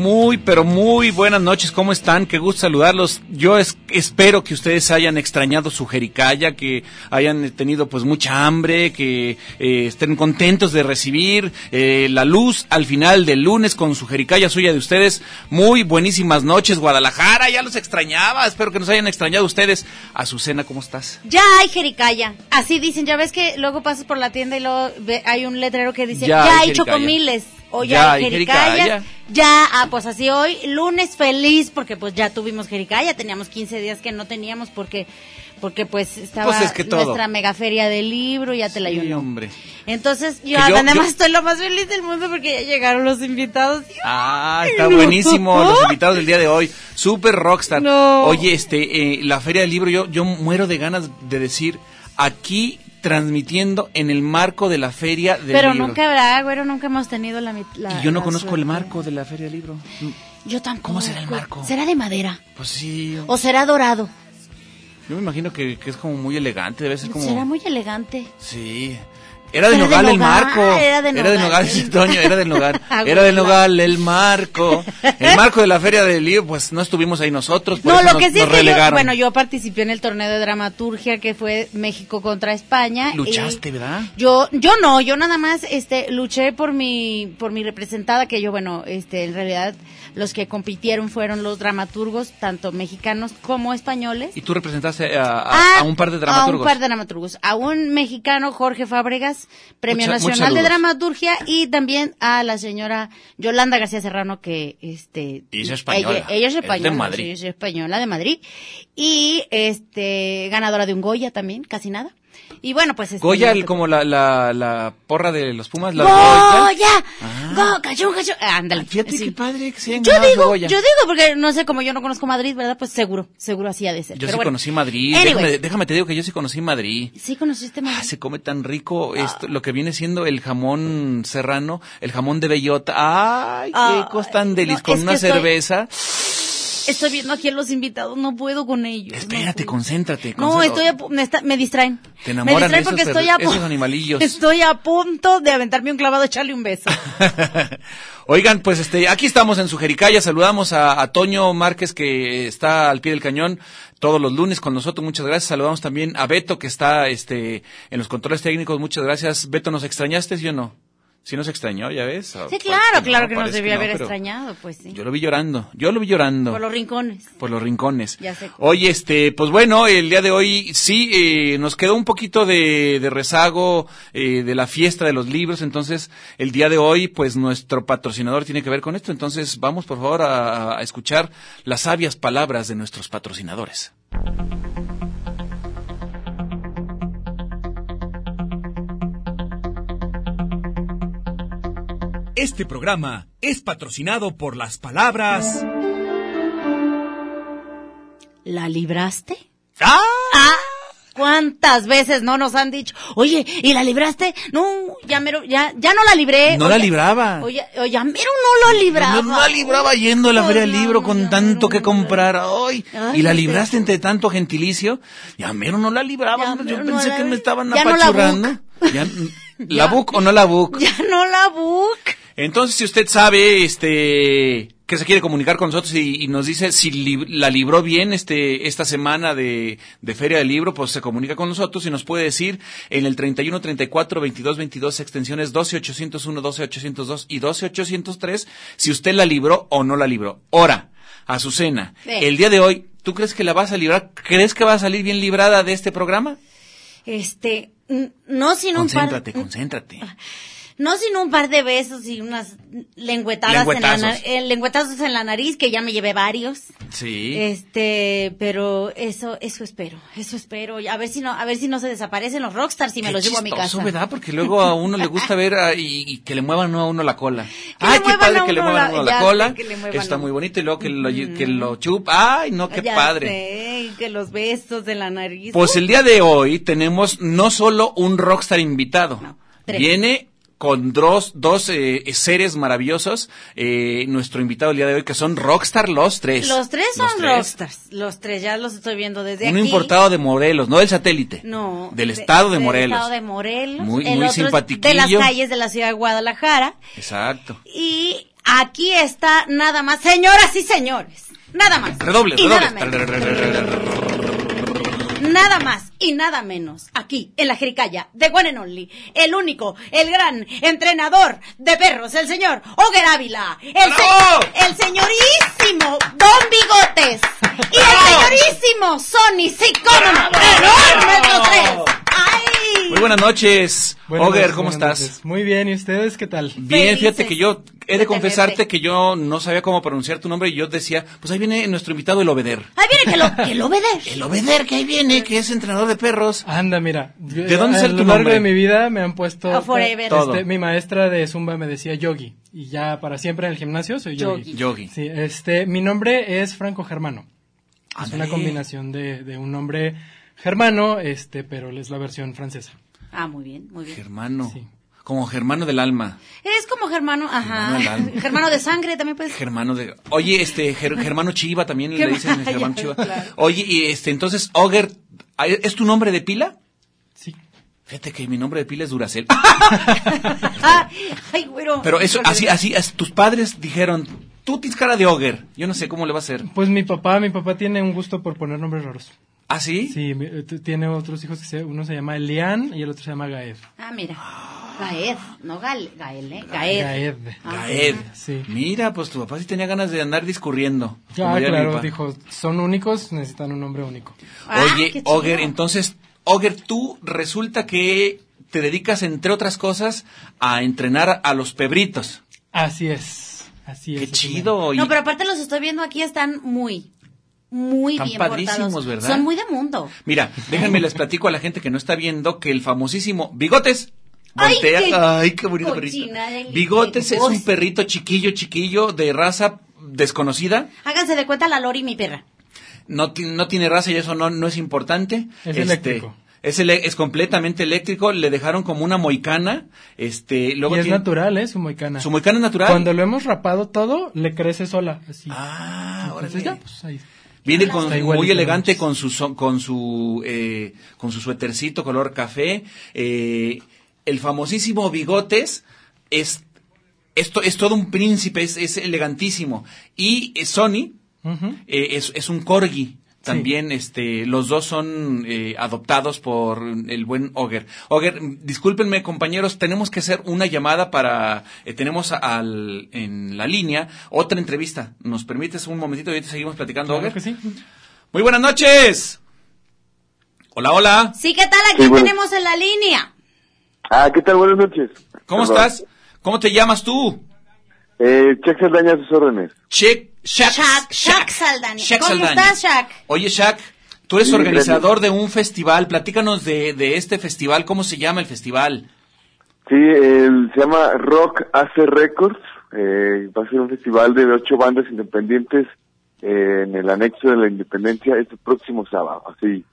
Muy, pero muy buenas noches. ¿Cómo están? Qué gusto saludarlos. Yo es- espero que ustedes hayan extrañado su jericaya, que hayan tenido pues mucha hambre, que eh, estén contentos de recibir eh, la luz al final del lunes con su jericaya suya de ustedes. Muy buenísimas noches, Guadalajara. Ya los extrañaba. Espero que nos hayan extrañado ustedes. Azucena, ¿cómo estás? Ya hay jericaya. Así dicen, ya ves que luego pasas por la tienda y luego ve- hay un letrero que dice, Ya ya, hay hay chocomiles. O ya, Ya hay jericaya. jericaya. Ya, ah, pues así hoy, lunes feliz, porque pues ya tuvimos jericaya. Teníamos 15 días que no teníamos porque porque pues estaba Pues es que todo. nuestra mega feria del libro, ya te la Sí, ayuno. hombre. Entonces, yo, yo- además yo- estoy lo más feliz del mundo porque ya llegaron los invitados. Ah, está no. buenísimo los invitados del día de hoy. Super rockstar. No. Oye, este, eh, la Feria del Libro, yo, yo muero de ganas de decir aquí transmitiendo en el marco de la Feria del Pero Libro. nunca habrá, güero, nunca hemos tenido la, la y yo no conozco el suerte. marco de la Feria del Libro. Yo tampoco. ¿Cómo será el marco? ¿Será de madera? Pues sí, ¿O será dorado? yo me imagino que, que es como muy elegante, debe ser como... Será muy elegante. Sí. Era de de nogal el marco. era de de nogal. Toño, era del nogal. Era del nogal el marco. El marco de la Feria del Libro, pues no estuvimos ahí nosotros, por No, eso lo nos, que sí nos es que yo, bueno, yo participé en el torneo de dramaturgia que fue México contra España. Luchaste, ¿verdad? Yo, yo no, yo nada más, este, luché por mi, por mi representada, que yo, bueno, este, en realidad los que compitieron fueron los dramaturgos, tanto mexicanos como españoles. Y tú representaste a, a- Ah, a un par de dramaturgos. A un par de dramaturgos. A un mexicano, Jorge Fábregas, Premio Mucha- Nacional de. Dramaturgia, y también a la señora Yolanda García Serrano, que este Y es española. Ella, ella es Es de. Madrid. sí, es española de Madrid. Y este ganadora de un Goya también, casi nada. Y bueno, pues este, Goya, el- como la, la, la porra de los Pumas, la ¡Goya! ¡Go, cachón, cachón! Ándale. Ah. Fíjate sí. qué padre que se hayan Yo digo, Goya. yo digo, porque no sé, como yo no conozco Madrid, ¿verdad? Pues seguro, seguro así ha de ser. Yo Pero sí bueno. conocí Madrid. Déjame, déjame te digo que yo sí conocí Madrid. Sí conociste Madrid. Ah, se come tan rico esto, lo que viene siendo el jamón serrano, el jamón de bellota. Ay, qué Ay, cosa tan delis no, con una estoy- cerveza. Estoy viendo aquí a los invitados, no puedo con ellos. Espérate, no puedo. concéntrate. No, concéntrate. estoy a me, está- me distraen. Te me enamoran distraen esos porque estoy a esos animalillos. Estoy a punto de aventarme un clavado, echarle un beso. Oigan, pues este, aquí estamos en su Jericaya, saludamos a, a Toño Márquez que está al pie del cañón todos los lunes con nosotros, muchas gracias. Saludamos también a Beto que está este en los controles técnicos, muchas gracias. Beto, ¿nos extrañaste, sí o no? Si nos extrañó, ya ves. Sí, parece claro, claro que nos debía no, haber extrañado, pues sí. Yo lo vi llorando, yo lo vi llorando. Por los rincones. por los rincones. Ya sé. Oye, este, pues bueno, el día de hoy sí eh, nos quedó un poquito de, de rezago eh, de la fiesta de los libros, entonces el día de hoy, pues nuestro patrocinador tiene que ver con esto, entonces vamos por favor a, a escuchar las sabias palabras de nuestros patrocinadores. Este programa es patrocinado por las palabras. ¿La libraste? ¡Ah! ¡Ah! ¿Cuántas veces no nos han dicho, oye, ¿y la libraste? No, ya mero, ya, ya no la libré. No Oye, la libraba. Oye, oye, ya mero no lo libraba. No, no la libraba yendo a la feria del libro con tanto que comprar hoy. Ay, y la libraste entre tanto gentilicio. Ya mero no la libraba. Yo pensé la- que me estaban ya no la apachurrando. Ya- ¿La book o no la book? Ya no la book. Entonces, si usted sabe, este, que se quiere comunicar con nosotros y, y nos dice si li- la libró bien este, esta semana de, de Feria del Libro, pues se comunica con nosotros y nos puede decir en el 31 34 22 22 extensiones 12 801, 12 802 y 12 803 si usted la libró o no la libró. Ahora, Azucena, Sí. el día de hoy, ¿tú crees que la vas a librar? ¿Crees que va a salir bien librada de este programa? Este, no sin un par, Concéntrate, concéntrate. No sin un par de besos y unas lengüetadas en la, eh, lengüetazos en la nariz, que ya me llevé varios. Sí. Este, pero eso, eso espero, eso espero. A ver si no, a ver si no se desaparecen los rockstars y me Qué los llevo a mi casa. ¿verdad? Porque luego a uno le gusta ver a- y, y que le muevan a uno la cola. Que Ay, qué padre que le uno muevan a la- uno la cola. Está muy bonito y luego que lo, que lo chupa. Ay, no, qué Ya padre. sé, que los besos de la nariz. Pues el día de hoy tenemos no solo un rockstar invitado. No. Viene con dos, dos eh, seres maravillosos. eh, nuestro invitado el día de hoy que son rockstar los tres. los tres son Los tres. rockstars. Los tres, ya los estoy viendo desde Uno aquí. importado de Morelos, no del satélite. No. Del de- estado de del Morelos. estado de Morelos. Muy- el muy simpatiquillo. De las calles de la ciudad de Guadalajara. Exacto. Y aquí está nada más, señoras y señores. Nada más. Redobles, y nada más y nada menos. Aquí, en la Jericaya, de One and Only. El único, el gran entrenador de perros, el señor Oger Ávila. El, el señorísimo Don Bigotes. Y el señorísimo Sony, sí, cómo no. Enorme los tres. ¡Ay! Muy buenas noches. Buenas Oger, noches, ¿cómo estás? noches. Muy bien, ¿y ustedes qué tal? Bien, Felices fíjate que yo he de de confesarte tenerte. que yo no sabía cómo pronunciar tu nombre y yo decía, pues ahí viene nuestro invitado el Obeder. Ahí viene que lo, que lo obedece. El Obeder que ahí viene, que es entrenador de perros. Anda, mira. yo- ¿De dónde a sale lo tu largo nombre? de mi vida me han puesto... A forever. Todo. Este, mi maestra de Zumba me decía Yogi. Y ya para siempre en el gimnasio soy Yogi. Yogi. Sí, este, mi nombre es Franco Germano. Es una combinación de, de un nombre germano, este, pero es la versión francesa. Ah, muy bien, muy bien. Germano. Sí. Como germano del alma. Es como germano, ajá. Germano del alma. Germano de sangre también puedes. Germano de... Oye, este, Ger- Germano Chiva también le dicen Germano Chiva. claro. Oye, y este, entonces, Oger, ¿es tu nombre de pila? Sí. Fíjate que mi nombre de pila es Duracel. Ay, güero. Pero eso, así, así, as- tus padres dijeron, tú tienes cara de Oger. Yo no sé cómo le va a hacer. Pues mi papá, mi papá tiene un gusto por poner nombres raros. ¿Ah, sí? Sí, eh, tiene otros hijos que se, uno se llama Elian y el otro se llama Gaed. Ah, mira. Gaed, no Gal, Gael, ¿eh? Gaed. Gaed. Ah, Gaed. Sí. Mira, pues tu papá sí tenía ganas de andar discurriendo. Mi claro, dijo, son únicos, necesitan un nombre único. Ah, Oye. Oger, entonces, Oger, tú resulta que te dedicas, entre otras cosas, a entrenar a los pebritos. Así es, así es. Qué chido. y- No, pero aparte los estoy viendo aquí, están muy, muy Están bien padrísimos, portados. ¿verdad? Son muy de mundo. Mira, déjenme les platico a la gente que no está viendo que el famosísimo Bigotes Ay, voltea. qué Ay, qué bonito perrito. del- Bigotes es un perrito chiquillo, chiquillo, de raza desconocida. Háganse de cuenta la Lori, mi perra. No, no tiene raza y eso no, no es importante. Es eléctrico. Es, ele- es completamente eléctrico. Le dejaron como una moicana. Este, luego Y es tiene- natural, ¿eh? Su moicana. Su moicana es natural. Cuando lo hemos rapado todo, le crece sola, así. Ah, órale. ya, pues ahí. Viene con, muy elegante con su con su eh, con su suétercito color café. Eh, el famosísimo Bigotes es esto es todo un príncipe, es, es elegantísimo. Y eh, Sony eh, es, es un corgi. También, este, los dos son eh, adoptados por el buen Oger. Oger, discúlpenme, compañeros, tenemos que hacer una llamada para, eh, tenemos al, en la línea otra entrevista. ¿Nos permites un momentito y ahorita seguimos platicando, Claro Oger? que sí. Muy buenas noches. Hola, hola. Sí, ¿qué tal? Aquí Sí, bueno. tenemos en la línea. Ah, ¿qué tal? Buenas noches. ¿Cómo Perdón. estás? ¿Cómo te llamas tú? Eh, Check Saldaña a sus órdenes. Shaq, Shaq, Shaq, Shaq Saldaña. Shaq ¿Cómo Saldaña. estás, Shaq? Oye, Shaq, tú eres Sí, organizador de un festival. Platícanos de, de este festival. ¿Cómo se llama el festival? Sí, el- se llama Rock Hace Records. Eh, va a ser un festival de ocho bandas independientes eh, en el anexo de la Independencia este próximo sábado. Así,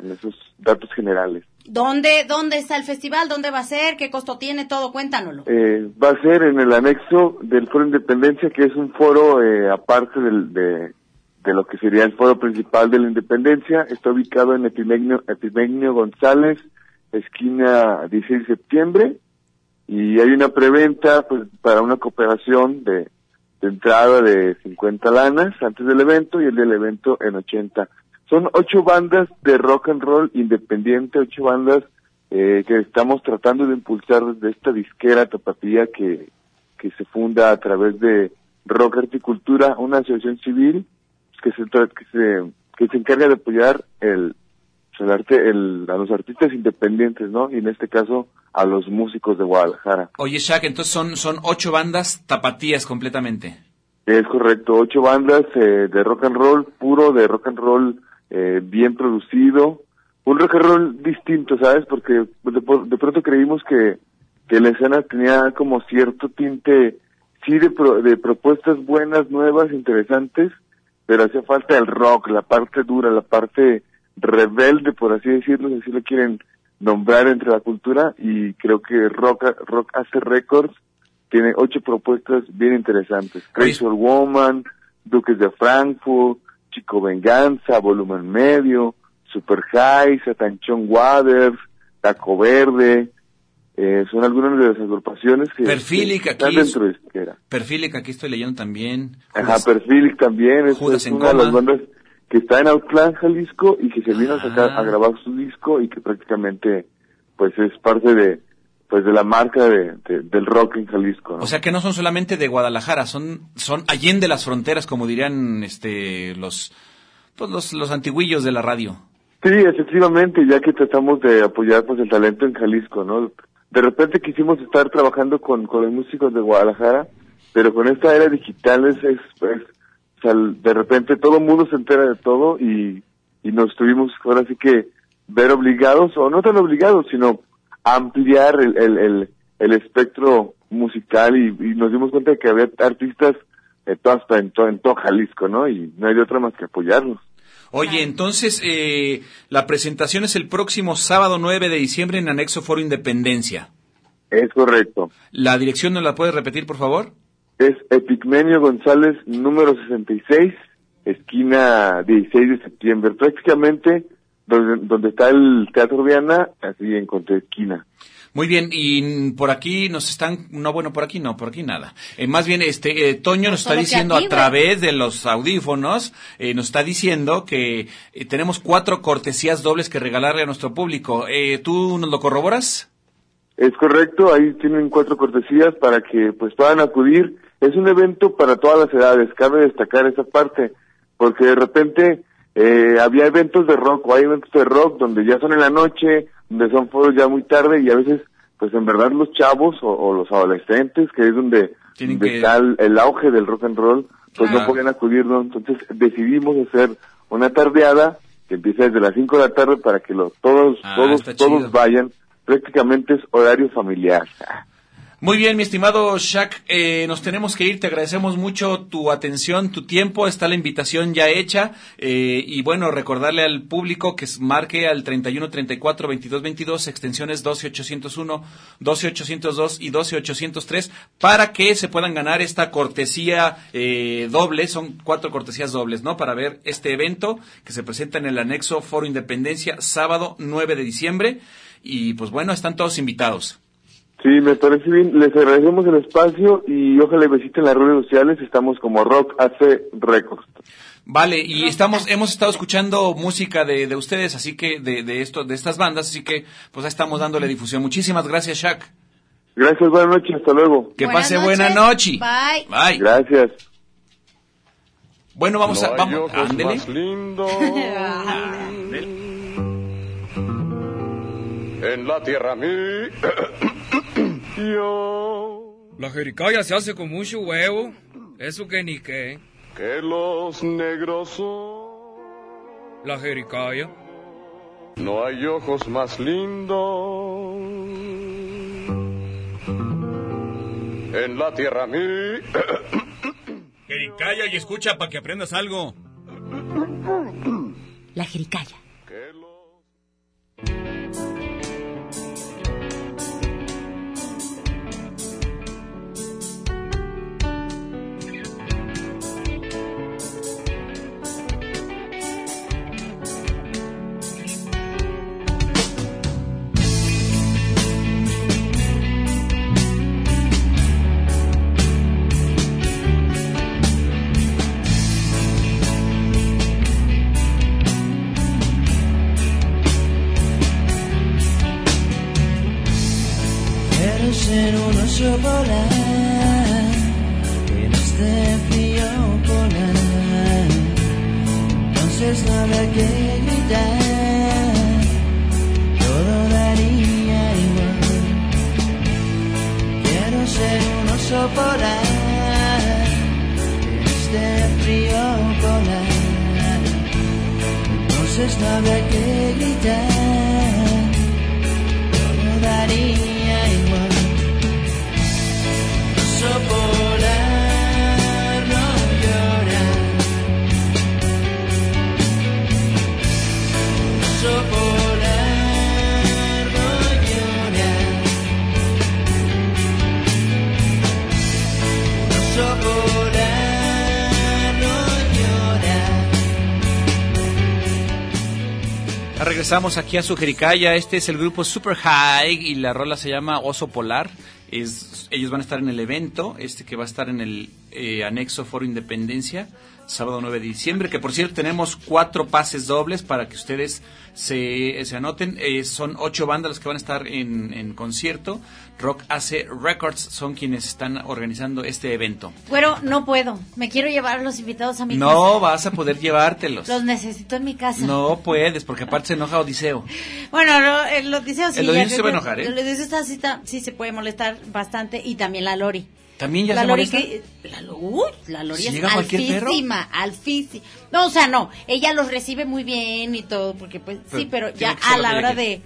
en esos datos generales. ¿Dónde, ¿Dónde está el festival? ¿Dónde va a ser? ¿Qué costo tiene? Todo, cuéntanoslo. Eh, va a ser en el anexo del Foro Independencia, que es un foro eh, aparte de, de lo que sería el foro principal de la Independencia. Está ubicado en Epimegno, Epimegno González, esquina 16 de septiembre. Y hay una preventa pues, para una cooperación de entrada de 50 lanas antes del evento y el del evento en 80. Son ocho bandas de rock and roll independiente, ocho bandas eh, que estamos tratando de impulsar desde esta disquera tapatía que, que se funda a través de Rock Articultura, una asociación civil que se, que se, que se encarga de apoyar el, el arte, el, a los artistas independientes, ¿no? Y en este caso a los músicos de Guadalajara. Oye, Shaq, entonces son, son ocho bandas tapatías completamente. Es correcto, ocho bandas eh, de rock and roll puro, de rock and roll eh, bien producido, un rock and roll distinto, ¿sabes? Porque de, de pronto creímos que, que la escena tenía como cierto tinte, sí, de, pro- de propuestas buenas, nuevas, interesantes, pero hacía falta el rock, la parte dura, la parte rebelde, por así decirlo, si así lo quieren nombrar entre la cultura, y creo que Rock, rock hace Records tiene ocho propuestas bien interesantes. Crazy Woman, Duques de Frankfurt, Chico Venganza, Volumen Medio, Super High, Satanchón Waters, Taco Verde, eh, son algunas de las agrupaciones que, Perfilic, que están aquí es- dentro de Isquera. Perfilic, aquí estoy leyendo también. Ajá, Perfilic también, es, Judas es en una de las bandas que está en Outland, Jalisco, y que se vino a sacar, Ah. a grabar su disco, y que prácticamente, pues es parte de, pues de la marca de, de- del rock en Jalisco, ¿no? O sea que no son solamente de Guadalajara, son, son allende las fronteras, como dirían este, los, pues los, los antiguillos de la radio. Sí, efectivamente, ya que tratamos de apoyar pues el talento en Jalisco, ¿no? De repente quisimos estar trabajando con, con los músicos de Guadalajara, pero con esta era digital es, es, es- o sea, de repente todo el mundo se entera de todo y, y nos tuvimos ahora sí que ver obligados, o no tan obligados, sino ampliar el, el, el, el espectro musical y, y nos dimos cuenta de que había artistas eh, todo, hasta en, todo, en todo Jalisco, ¿no? Y no hay de otra más que apoyarlos. Oye, entonces, eh, la presentación es el próximo sábado 9 de diciembre en Anexo Foro Independencia. Es correcto. ¿La dirección no la puedes repetir, por favor? Es Epigmenio González, número 66, esquina 16 de septiembre. Prácticamente donde, donde está el Teatro Viana, así en esquina. Muy bien, y por aquí nos están, no, bueno, por aquí no, por aquí nada. Eh, más bien, este, eh, Toño nos está diciendo aquí, a través de los audífonos, eh, nos está diciendo que eh, tenemos cuatro cortesías dobles que regalarle a nuestro público. Eh, ¿Tú nos lo corroboras? Es correcto, ahí tienen cuatro cortesías para que pues puedan acudir. Es un evento para todas las edades, cabe destacar esa parte, porque de repente eh, había eventos de rock o hay eventos de rock donde ya son en la noche, donde son foros ya muy tarde y a veces pues en verdad los chavos o, o los adolescentes, que es donde, Tienen donde que- está el, el auge del rock and roll, pues Claro. no podían acudir, ¿no? Entonces decidimos hacer una tardeada que empieza desde las 5 de la tarde para que los, todos, Ah, todos, todos vayan. Prácticamente es horario familiar. Muy bien, mi estimado Shaq, eh, nos tenemos que ir. Te agradecemos mucho tu atención, tu tiempo. Está la invitación ya hecha. eh, y bueno, recordarle al público que marque al 31 34 22 22, extensiones 12801, 12802 y 12803, para que se puedan ganar esta cortesía eh, doble. Son cuatro cortesías dobles, ¿no? Para ver este evento que se presenta en el anexo Foro Independencia, sábado 9 de diciembre. Y pues bueno, están todos invitados. Sí, me parece bien. Les agradecemos el espacio y ojalá visiten las redes sociales. Estamos como Rock AC Records. Vale, y estamos, hemos estado escuchando música de, de ustedes, así que, de, de esto, de estas bandas, así que, pues ahí estamos dándole difusión. Muchísimas gracias, Shaq. Gracias, buenas noches, hasta luego. Que Buenas pase noches. buena noche. Bye. Bye. Gracias. Bueno, vamos no a, vamos, ándele. más lindos en la tierra mí. Yo La jericaya se hace con mucho huevo. Eso que ni qué. que los negros son. La jericaya. No hay ojos más lindos en la tierra mí. Jericaya y escucha para que aprendas algo. La jericaya. Un oso Regresamos aquí a su Jericaya. Este es el grupo Super High y la rola se llama Oso Polar. Es, ellos van a estar en el evento, este que va a estar en el eh, anexo Foro Independencia, sábado 9 de diciembre. Que por cierto, tenemos cuatro pases dobles para que ustedes se, se anoten. Eh, son ocho bandas las que van a estar en, en concierto. Rock AC Records son quienes están organizando este evento. Bueno, no puedo. Me quiero llevar a los invitados a mi No casa. vas a poder llevártelos. Los necesito en mi casa. No puedes, porque aparte se enoja Odiseo. Bueno, lo- el Odiseo sí. El Odiseo se va a enojar, ¿eh? El Odiseo está- sí, está- sí se puede molestar bastante y también la Lori. ¿También ya la se Lori que la, uy, la Lori ¿Si es alfísima, alfísima. No, o sea, no, ella los recibe muy bien y todo, porque pues sí, Pero ya a la hora de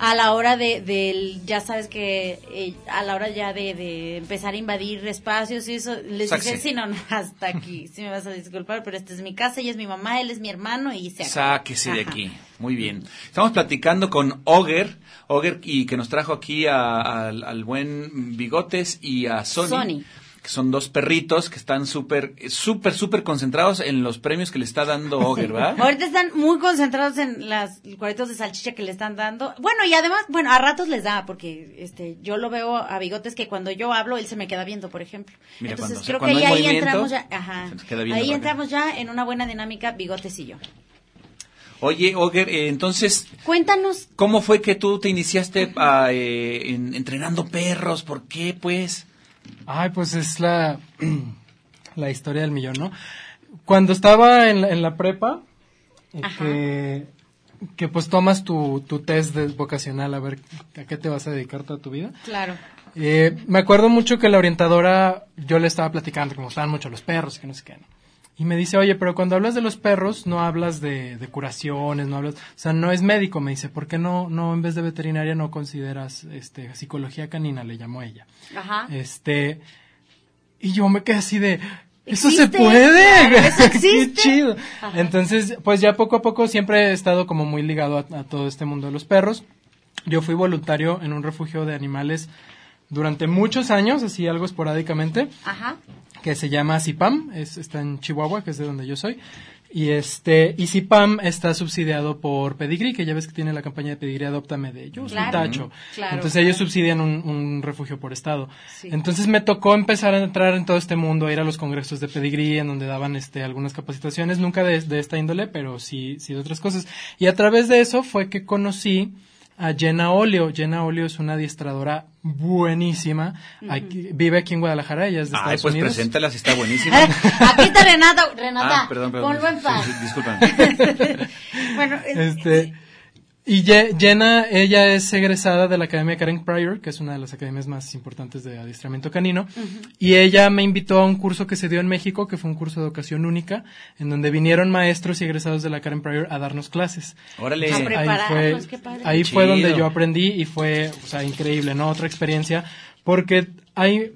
a la hora de del ya sabes que eh, a la hora ya de, de empezar a invadir espacios y eso les Sáquese. dicen sí no, no hasta aquí sí me vas a disculpar pero esta es mi casa ella es mi mamá él es mi hermano y se. Sáquese de aquí. Muy bien. Estamos platicando con Oger, Oger y que nos trajo aquí a- al- al buen Bigotes y a Sony, Sony. Que son dos perritos que están súper, súper, súper concentrados en los premios que le está dando Oger, ¿verdad? Ahorita están muy concentrados en las cuadritos de salchicha que le están dando. Bueno, y además, bueno, a ratos les da, porque este, yo lo veo a bigotes que cuando yo hablo, él se me queda viendo, por ejemplo. Mira, Entonces cuando- creo que ahí, ahí entramos ya, ajá. Ahí entramos ya en una buena dinámica, bigotes y yo. Oye, Oger, eh, entonces, Cuéntanos, ¿cómo fue que tú te iniciaste a, eh, en- entrenando perros? ¿Por qué, pues? Ay, pues es la, la historia del millón, ¿no? Cuando estaba en la, en la prepa, eh, que, que pues tomas tu, tu test de vocacional a ver a qué te vas a dedicar toda tu vida. claro. Eh, me acuerdo mucho que la orientadora, yo le estaba platicando que me gustaban mucho los perros y que no sé qué, ¿no? Y me dice, oye, pero cuando hablas de los perros, no hablas de, de curaciones, no hablas, o sea, no es médico, me dice, ¿por qué no, no en vez de veterinaria no consideras, este, psicología canina, le llamó ella? Ajá. Este, y yo me quedé así de, eso se puede, claro, eso qué existe. chido. Ajá. Entonces, pues ya poco a poco siempre he estado como muy ligado a, a todo este mundo de los perros. Yo fui voluntario en un refugio de animales durante muchos años, así algo esporádicamente, Ajá. Que se llama CIPAM, es, está en Chihuahua, que es de donde yo soy. Y este, y Pam está subsidiado por Pedigree, que ya ves que tiene la campaña de Pedigree Adóptame de ellos, Claro. tacho. Claro, Entonces ellos subsidian un, un refugio por estado. Sí. Entonces me tocó empezar a entrar en todo este mundo, a ir a los congresos de Pedigree, en donde daban este algunas capacitaciones, nunca de, de esta índole, pero sí, sí de otras cosas. Y a través de eso fue que conocí a Jenna Olio. Jenna Olio es una adiestradora buenísima. Aquí- vive aquí en Guadalajara, ella es de Ay, Estados pues Unidos. preséntala si está buenísima. Aquí está Renata. Renata, Ah, perdón, perdón. ponlo en paz. Sí, sí, discúlpame. bueno, eh, Este, y Ye- Jenna, ella es egresada de la Academia Karen Pryor, que es una de las academias más importantes de adiestramiento canino, y ella me invitó a un curso que se dio en México, que fue un curso de educación única, en donde vinieron maestros y egresados de la Karen Pryor a darnos clases. Órale. A Ahí fue, qué padre. ahí fue donde yo aprendí y fue, o sea, increíble, ¿no? Otra experiencia, porque hay,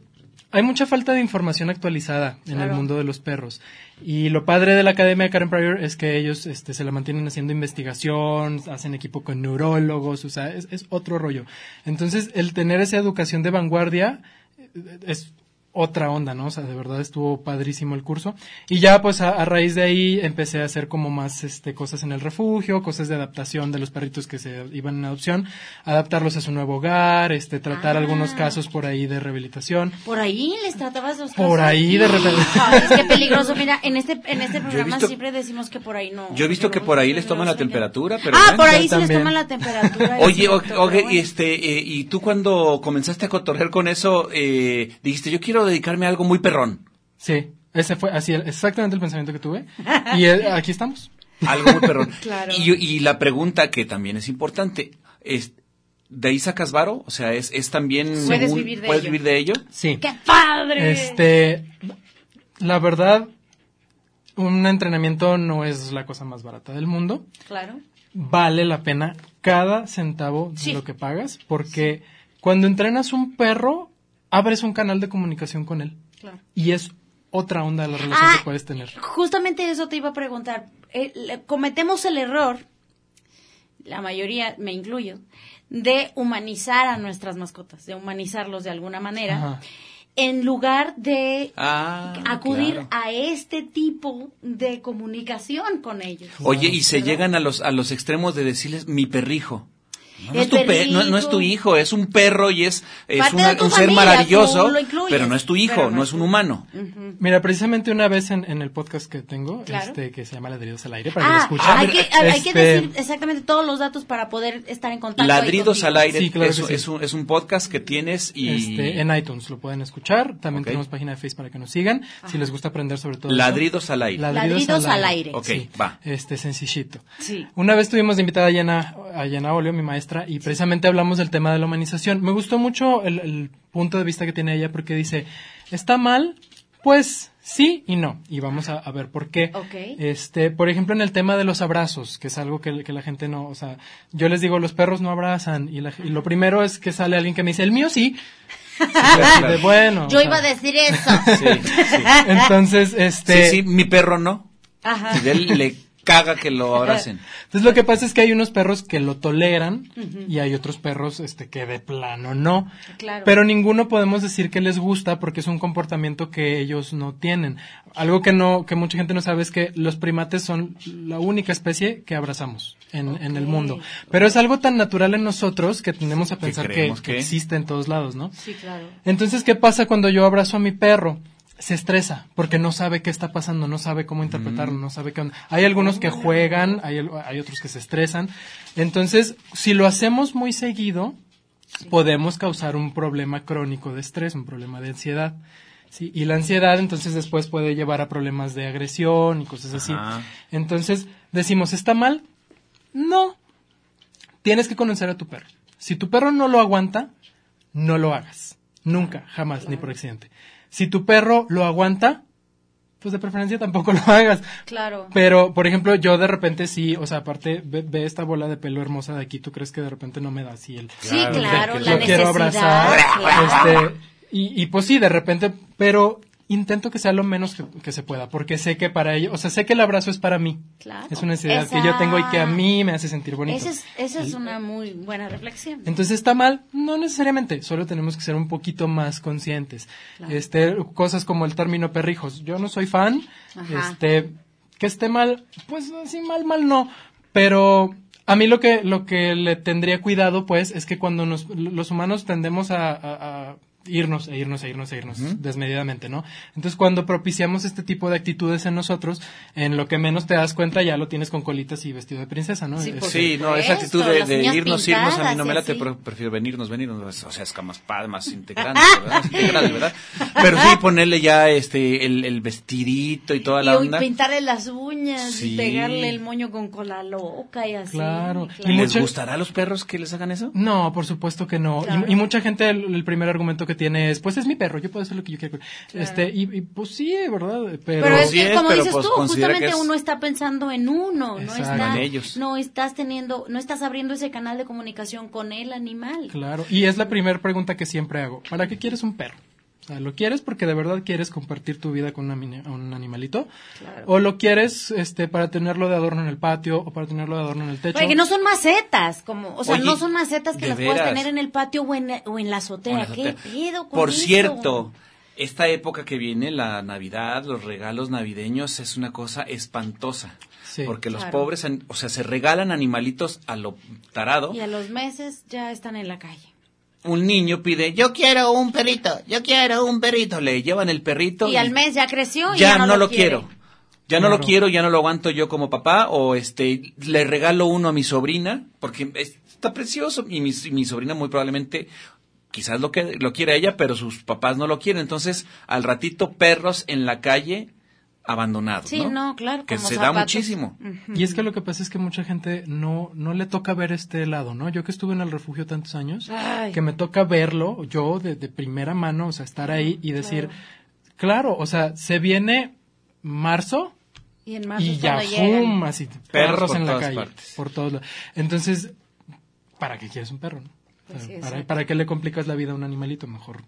hay mucha falta de información actualizada en el mundo de los perros. Y lo padre de la Academia Karen Pryor es que ellos este, se la mantienen haciendo investigación, hacen equipo con neurólogos, o sea, es, es otro rollo. Entonces, el tener esa educación de vanguardia eh, es otra onda, ¿no? O sea, de verdad estuvo padrísimo el curso. Y ya, pues, a, a raíz de ahí empecé a hacer como más, este, cosas en el refugio, cosas de adaptación de los perritos que se iban en adopción, adaptarlos a su nuevo hogar, este, tratar Ah. algunos casos por ahí de rehabilitación. por ahí les tratabas los Por casos? ahí de repente. Ay, es que peligroso. Mira, en este, en este programa visto- siempre decimos que por ahí no. Yo he visto que por ahí les toman la temperatura, pero ah, por ahí sí les toman la temperatura. Oye, oye, bueno. y este, eh, y tú cuando comenzaste a cotorrear con eso, eh, dijiste, yo quiero dedicarme a algo muy perrón. Sí, ese fue así, exactamente el pensamiento que tuve. Y eh, aquí estamos. Algo muy perrón. Claro. y, y la pregunta que también es importante, es, ¿de ahí sacas varo? O sea, es, es también... Puedes un- vivir de ¿puedes ello. vivir de ello? Sí. ¡Qué padre! Este, la verdad, un entrenamiento no es la cosa más barata del mundo. Claro. Vale la pena cada centavo Sí. de lo que pagas, porque cuando entrenas un perro, abres un canal de comunicación con él. Claro. Y es otra onda de la relación Ah, que puedes tener. Justamente eso te iba a preguntar. Eh, le- cometemos el error, la mayoría, me incluyo, de humanizar a nuestras mascotas, de humanizarlos de alguna manera, Ajá. en lugar de Ah, acudir claro. a este tipo de comunicación con ellos. Oye, y se ¿Verdad? llegan a los, a los extremos de decirles mi perrijo. No, es tu pe- no- no es tu hijo, es un perro y es, una- un ser maravilloso, pero no es tu hijo, no, es un humano. Mira, precisamente una vez en, en el podcast que tengo, Claro. este, que se llama Ladridos al Aire, para que lo Ah, escuchen. hay, que, hay- que Este, decir exactamente todos los datos para poder estar en contacto. Ladridos al aire Sí, claro es, sí. un, es un podcast que tienes y Este, en iTunes lo pueden escuchar. También tenemos página de Facebook para que nos sigan. Si les gusta aprender sobre todo. eso. Ladridos al aire. Ladridos al aire. Ok, va. Este, sencillito. Sí. Una vez tuvimos de invitada a Yana, a Yana Olio, mi maestra, y precisamente hablamos del tema de la humanización. Me gustó mucho el, el punto de vista que tiene ella porque dice, ¿está mal? Pues sí y no. Y vamos a, a ver por qué. Este, por ejemplo, en el tema de los abrazos, que es algo que, que la gente no, o sea, yo les digo, los perros no abrazan. Y, la- y lo primero es que sale alguien que me dice, el mío sí. De, bueno. Yo o sea, iba a decir eso. Sí, sí. Entonces, este. Sí, sí, mi perro no. Ajá. Y de él le caga que lo abracen. Entonces lo que pasa es que hay unos perros que lo toleran y hay otros perros este que de plano no. Claro. Pero ninguno podemos decir que les gusta porque es un comportamiento que ellos no tienen. Algo que no que mucha gente no sabe es que los primates son la única especie que abrazamos en, en el mundo. Pero es algo tan natural en nosotros que tendemos a pensar que, creemos que que- existe en todos lados, ¿no? Sí, claro. Entonces, ¿qué pasa cuando yo abrazo a mi perro? Se estresa porque no sabe qué está pasando, no sabe cómo interpretarlo, no sabe qué onda. Hay algunos que juegan, hay, hay otros que se estresan. Entonces, si lo hacemos muy seguido, podemos causar un problema crónico de estrés, un problema de ansiedad. ¿sí? Y la ansiedad entonces después puede llevar a problemas de agresión y cosas así. Ajá. Entonces, decimos, ¿está mal? No. Tienes que conocer a tu perro. Si tu perro no lo aguanta, no lo hagas. Nunca, jamás, ni por accidente. Si tu perro lo aguanta, pues de preferencia tampoco lo hagas. Claro. Pero, por ejemplo, yo de repente sí, o sea, aparte, ve, ve esta bola de pelo hermosa de aquí, ¿tú crees que de repente no me da así el... Sí, claro, que la lo quiero abrazar? claro. Este, y, y pues sí, de repente, pero intento que sea lo menos que, que se pueda, porque sé que para ello, o sea, sé que el abrazo es para mí. Claro. Es una necesidad Esa- que yo tengo y que a mí me hace sentir bonito. Esa es, esa es una muy buena reflexión. Entonces está mal, no necesariamente, solo tenemos que ser un poquito más conscientes. Claro. Este, cosas como el término perrijos, yo no soy fan, Ajá. este, Que esté mal, pues así mal, mal no. Pero a mí lo que, lo que le tendría cuidado, pues, es que cuando nos, los humanos tendemos a, a- a irnos, e irnos, e irnos, e irnos desmedidamente, ¿no? Entonces, cuando propiciamos este tipo de actitudes en nosotros, en lo que menos te das cuenta ya lo tienes con colitas y vestido de princesa, ¿no? Sí, Sí, no, esa supuesto, actitud de, irnos, irnos, a mí no y me late, pero prefiero venirnos, venirnos, o sea, es más padre, más integrante, ¿verdad? Más integrante, ¿verdad? Pero sí, ponerle ya este, el, el vestidito y toda la y onda. pintarle las uñas Sí. y pegarle el moño con cola loca y así. Claro. ¿Y Y les mucha- gustará a los perros que les hagan eso? No, por supuesto que no. Y- mucha gente el, el primer argumento que tiene es, pues es mi perro, yo puedo hacer lo que yo quiera. Este, y, y, pues sí, ¿verdad? Pero, Pero es Sí que, es, como pero, dices pues, tú, justamente que es- uno está pensando en uno, no está, En ellos. no estás teniendo, no estás abriendo ese canal de comunicación con el animal. Claro, y es la primera pregunta que siempre hago. ¿Para qué quieres un perro? O sea, ¿lo quieres porque de verdad quieres compartir tu vida con una un animalito? Claro. ¿O lo quieres este, para tenerlo de adorno en el patio o para tenerlo de adorno en el techo? Oye, que no son macetas, como, o sea, Oye, no son macetas que las puedes veras. tener en el patio o en, o en la azotea. Con la ¿Qué azotea. pedo con Por eso? cierto, esta época que viene, la Navidad, los regalos navideños, es una cosa espantosa. Sí. Porque los Claro. pobres, o sea, se regalan animalitos a lo tarado. Y a los meses ya están en la calle. Un niño pide, yo quiero un perrito, yo quiero un perrito. Le llevan el perrito. Y al mes ya creció y ya, ya, no, lo quiere. quiero. Ya no lo quiero, ya no lo aguanto yo como papá, o este, le regalo uno a mi sobrina, porque es- está precioso, y mi, y mi sobrina muy probablemente, quizás lo que lo quiere ella, pero sus papás no lo quieren. Entonces, al ratito, perros en la calle, abandonados, Sí, no, claro, Que como se da muchísimo. Y es que lo que pasa es que mucha gente no, no le toca ver este lado, ¿no? Yo que estuve en el refugio tantos años, Ay. que me toca verlo, yo de, de primera mano, o sea, estar ahí y decir, claro, o sea, se viene marzo Y en marzo y es ya. Así, Perros en la calle, partes. por todos lados. Entonces, ¿para qué quieres un perro, no? O sea, Pues sí, ¿para. ¿Para qué le complicas la vida a un animalito? Mejor,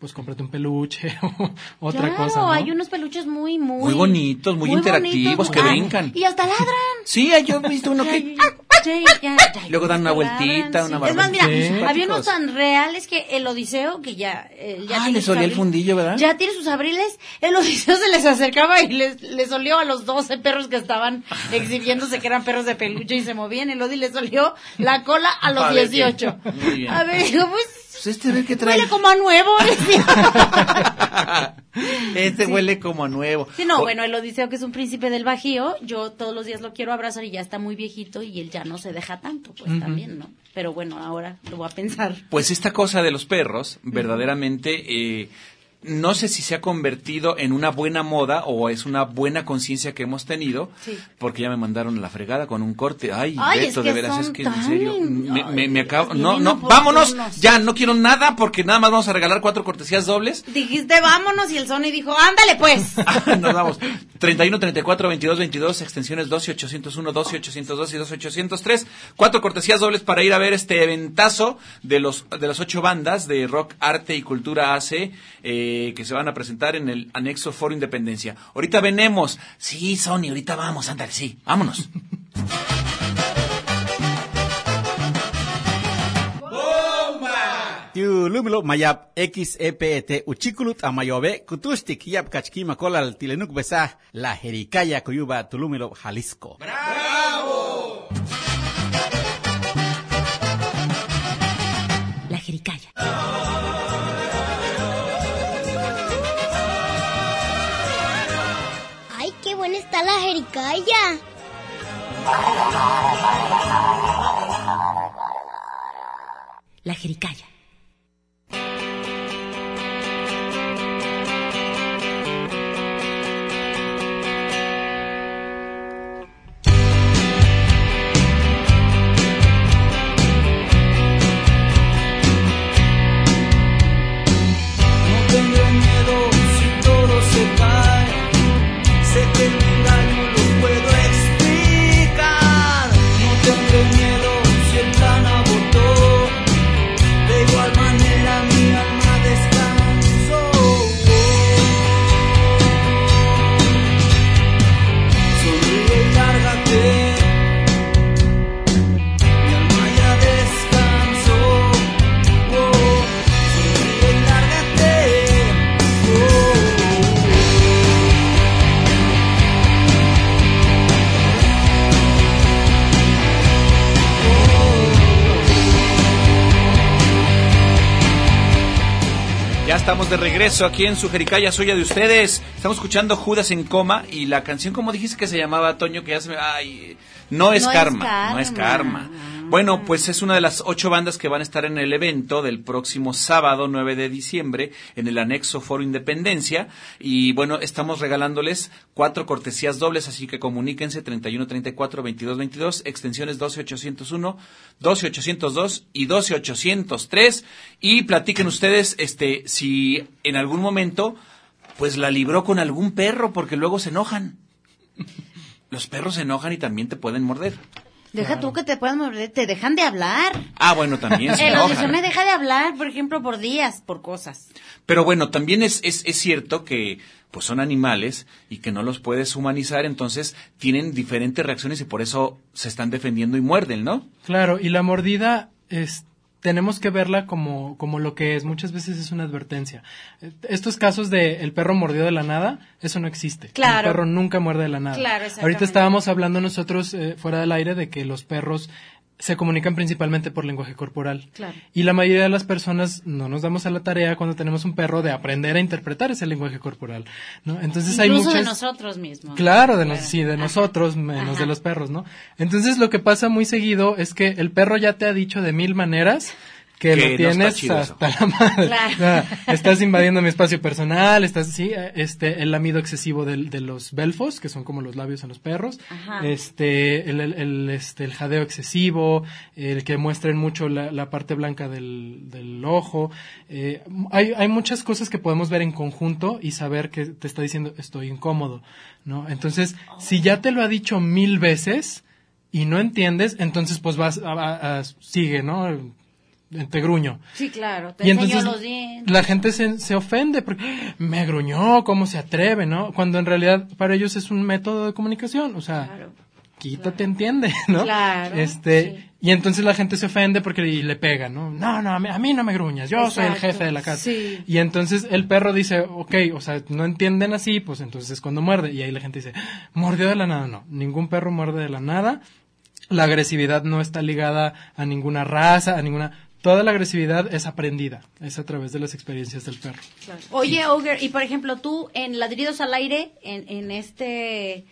pues cómprate un peluche o otra claro, cosa, ¿no? hay unos peluches muy, muy... Muy bonitos, muy interactivos, que Ah, brincan. Y hasta ladran. Sí, yo he visto uno que... Ay, sí, ya, ya, Luego dan una ladran, vueltita, una Es más, mira. Sí. había unos tan reales que el Odiseo, que ya, eh, ya Ah, tiene le sus solía el abriles- fundillo, ¿verdad? Ya tiene sus abriles, el Odiseo se les acercaba y les, les olió a los 12 perros que estaban exhibiéndose que eran perros de peluche y se movían. El Odi les olió la cola a los A ver qué- 18. Muy bien. A ver, digo, pues, Pues este ve que trae. huele como a nuevo. decía. este huele como a nuevo. Sí, no, O- bueno, el Odiseo, que es un príncipe del Bajío, yo todos los días lo quiero abrazar y ya está muy viejito y él ya no se deja tanto, pues también, ¿no? Pero bueno, ahora lo voy a pensar. Pues esta cosa de los perros, verdaderamente, eh, no sé si se ha convertido en una buena moda o es una buena conciencia que hemos tenido, Sí. porque ya me mandaron a la fregada con un corte. Ay, Ay, Beto, es de veras, es que en tan- serio, me, me- me acabo... No, no, vámonos, ya, no quiero nada porque nada más vamos a regalar cuatro cortesías dobles. Dijiste, vámonos, y el Sony dijo, ándale pues. Nos vamos. 31, 34, 22, 22, extensiones 12, 801, 12, 802 y 12, 803. Cuatro cortesías dobles para ir a ver este eventazo de los de las ocho bandas de rock, arte y cultura AC eh, que se van a presentar en el anexo Foro Independencia. Ahorita venemos. Sí, Sony, ahorita vamos, ándale, sí, vámonos. Tiu lumilo mayap XEPET uchikulut amayobe kutustik yap kachkima kolal tilenuk besah la jericaya kuyuba tulumilo Jalisco. La jericaya. La jericaya! La jericaya. Estamos de regreso aquí en su Jericaya Soya de ustedes. Estamos escuchando Judas en coma y la canción, como dijiste que se llamaba, Toño, que ya se me... Ay, no es, No es karma, no es karma. Bueno, pues es una de las ocho bandas que van a estar en el evento del próximo sábado 9 de diciembre en el anexo Foro Independencia. Y bueno, estamos regalándoles cuatro cortesías dobles, así que comuníquense 3134 2222, extensiones 12801, 12802 y 12803 y platiquen ustedes este si en algún momento pues la libró con algún perro porque luego se enojan. Los perros se enojan y también te pueden morder. Deja tú que te puedan morder, te dejan de hablar. Ah, bueno, también se El me deja de hablar, por ejemplo, por días, por cosas. Pero bueno, también es, es, es cierto que pues son animales y que no los puedes humanizar, entonces tienen diferentes reacciones y por eso se están defendiendo y muerden, ¿no? Claro, y la mordida es tenemos que verla como, como lo que es. Muchas veces es una advertencia. Estos casos de el perro mordió de la nada, eso no existe. Claro. El perro nunca muerde de la nada. Claro. Ahorita estábamos hablando nosotros eh, fuera del aire de que los perros se comunican principalmente por lenguaje corporal. Claro. Y la mayoría de las personas no nos damos a la tarea cuando tenemos un perro de aprender a interpretar ese lenguaje corporal, ¿no? Entonces hay Incluso muchas de nosotros mismos. Claro, de nos- sí, de nosotros, menos Ajá. de los perros, ¿no? Entonces lo que pasa muy seguido es que el perro ya te ha dicho de mil maneras que, lo tienes eso. hasta la madre. Claro. Estás invadiendo mi espacio personal, estás, sí, este, el lamido excesivo del- de los belfos, que son como los labios en los perros, Ajá. este, el, el, el, este, el jadeo excesivo, el que muestren mucho la, la parte blanca del, del ojo. Eh, hay, hay muchas cosas que podemos ver en conjunto y saber que te está diciendo estoy incómodo, ¿no? Entonces, si ya te lo ha dicho mil veces y no entiendes, entonces pues vas a, a- a- sigue, ¿no? Te gruño. Sí, claro. Te Y entonces los dientes. la gente se, se ofende porque "Ah, me gruñó, ¿cómo se atreve, no? Cuando en realidad para ellos es un método de comunicación, o sea, Claro. quítate, entiende, ¿no? Claro, Este, sí. y entonces la gente se ofende porque y le pega, ¿no? No, no, a mí, a mí no me gruñas, yo soy el jefe de la casa. sí. Y entonces el perro dice, ok, o sea, no entienden así, pues entonces es cuando muerde. Y ahí la gente dice, mordió de la nada, no, ningún perro muerde de la nada. La agresividad no está ligada a ninguna raza, a ninguna... Toda la agresividad es aprendida, es a través de las experiencias del perro. Oye, Oger, y por ejemplo, tú en Ladridos al Aire, en, en este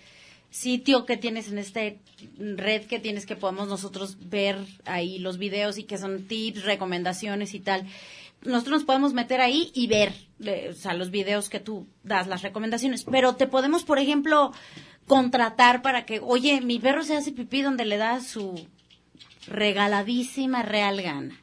sitio que tienes, en este red que tienes que podemos nosotros ver ahí los videos y que son tips, recomendaciones y tal, nosotros nos podemos meter ahí y ver, eh, o sea, los videos que tú das, las recomendaciones, pero te podemos, por ejemplo, contratar para que, oye, mi perro se hace pipí donde le da su regaladísima real gana.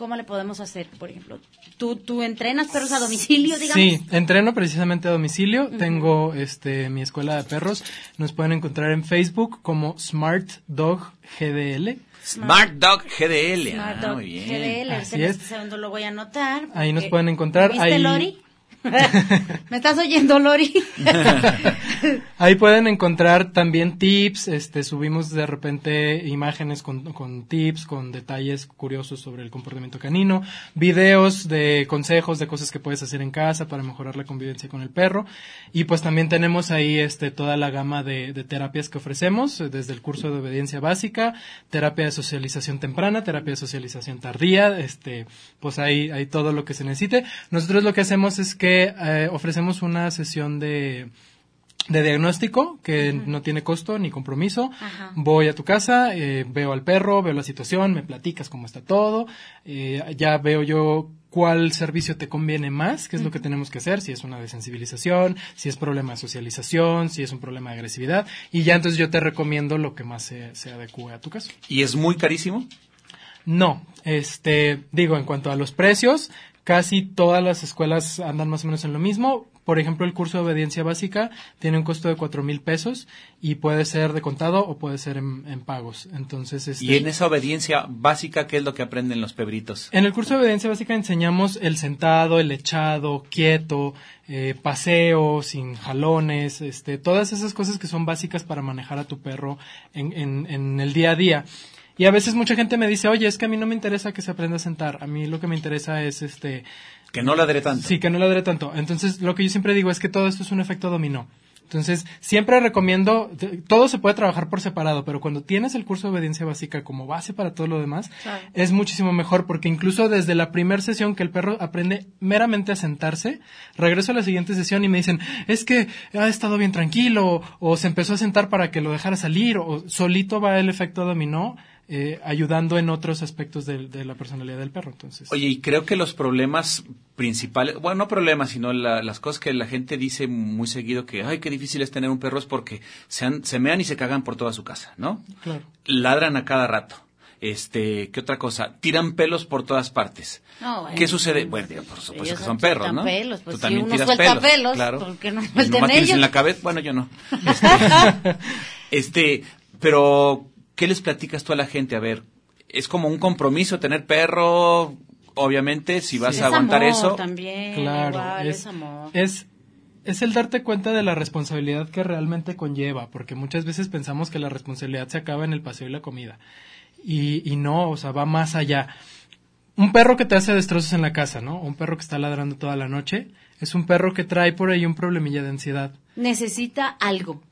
¿Cómo le podemos hacer, por ejemplo? ¿Tú, tú entrenas perros a domicilio, digamos? Sí, entreno precisamente a domicilio. Tengo este mi escuela de perros. Nos pueden encontrar en Facebook como Smart Dog GDL. Smart Dog GDL. Smart ah, Dog muy bien. GDL. Así en es. este segundo lo voy a anotar. Ahí nos pueden encontrar. ¿Viste, Ahí- Lori? ¿Me estás oyendo, Lori? Ahí pueden encontrar también tips, este, subimos de repente imágenes con, con tips, con detalles curiosos sobre el comportamiento canino, videos de consejos de cosas que puedes hacer en casa para mejorar la convivencia con el perro, y pues también tenemos ahí este, toda la gama de, de terapias que ofrecemos, eh, desde el curso de obediencia básica, terapia de socialización temprana, terapia de socialización tardía, este, pues ahí, hay todo lo que se necesite. Nosotros lo que hacemos es que eh, ofrecemos una sesión de, de diagnóstico que no tiene costo ni compromiso. Ajá. Voy a tu casa, eh, veo al perro, veo la situación, me platicas cómo está todo, eh, ya veo yo cuál servicio te conviene más, qué es lo que tenemos que hacer, si es una desensibilización, si es problema de socialización, si es un problema de agresividad, y ya entonces yo te recomiendo lo que más se, se adecue a tu caso. ¿Y es muy carísimo? No, este, digo, en cuanto a los precios, casi todas las escuelas andan más o menos en lo mismo. Por ejemplo, el curso de obediencia básica tiene un costo de cuatro mil pesos y puede ser de contado o puede ser en, en pagos. Entonces, este, Y en esa obediencia básica, ¿qué es lo que aprenden los pebritos? en el curso de obediencia básica enseñamos el sentado, el echado, quieto, eh, paseo, sin jalones, este, todas esas cosas que son básicas para manejar a tu perro en, en, en el día a día. Y a veces mucha gente me dice, oye, es que a mí no me interesa que se aprenda a sentar, a mí lo que me interesa es este... Que no ladre tanto. Sí, que no ladre tanto. Entonces, lo que yo siempre digo es que todo esto es un efecto dominó. Entonces, siempre recomiendo, todo se puede trabajar por separado, pero cuando tienes el curso de obediencia básica como base para todo lo demás, Claro. es muchísimo mejor porque incluso desde la primera sesión que el perro aprende meramente a sentarse, regreso a la siguiente sesión y me dicen, es que ha estado bien tranquilo, o se empezó a sentar para que lo dejara salir, o solito va el efecto dominó, eh, ayudando en otros aspectos de, de la personalidad del perro. Entonces, Oye, y creo que los problemas principales, bueno, no problemas, sino la- las cosas que la gente dice muy seguido que, ay, qué difícil es tener un perro es porque se, han- se mean y se cagan por toda su casa, ¿no? claro. Ladran a cada rato. Este, ¿qué otra cosa? Tiran pelos por todas partes. No, bueno. ¿Qué sucede? Bueno, digo, por supuesto que son sueltan perros, ¿no? pelos, pues Tú si también uno tiras suelta pelos, pelos, claro. ¿por qué no Pues tienes ellos? en la cabeza, bueno, yo no. Este, este, pero ¿qué les platicas tú a la gente? A ver, es como un compromiso tener perro, obviamente, si vas a aguantar amor eso. también, Claro, igual, es, es amor. es, es el darte cuenta de la responsabilidad que realmente conlleva, porque muchas veces pensamos que la responsabilidad se acaba en el paseo y la comida. Y, y no, o sea, va más allá. Un perro que te hace destrozos en la casa, ¿no? Un perro que está ladrando toda la noche, es un perro que trae por ahí un problemilla de ansiedad. Necesita algo.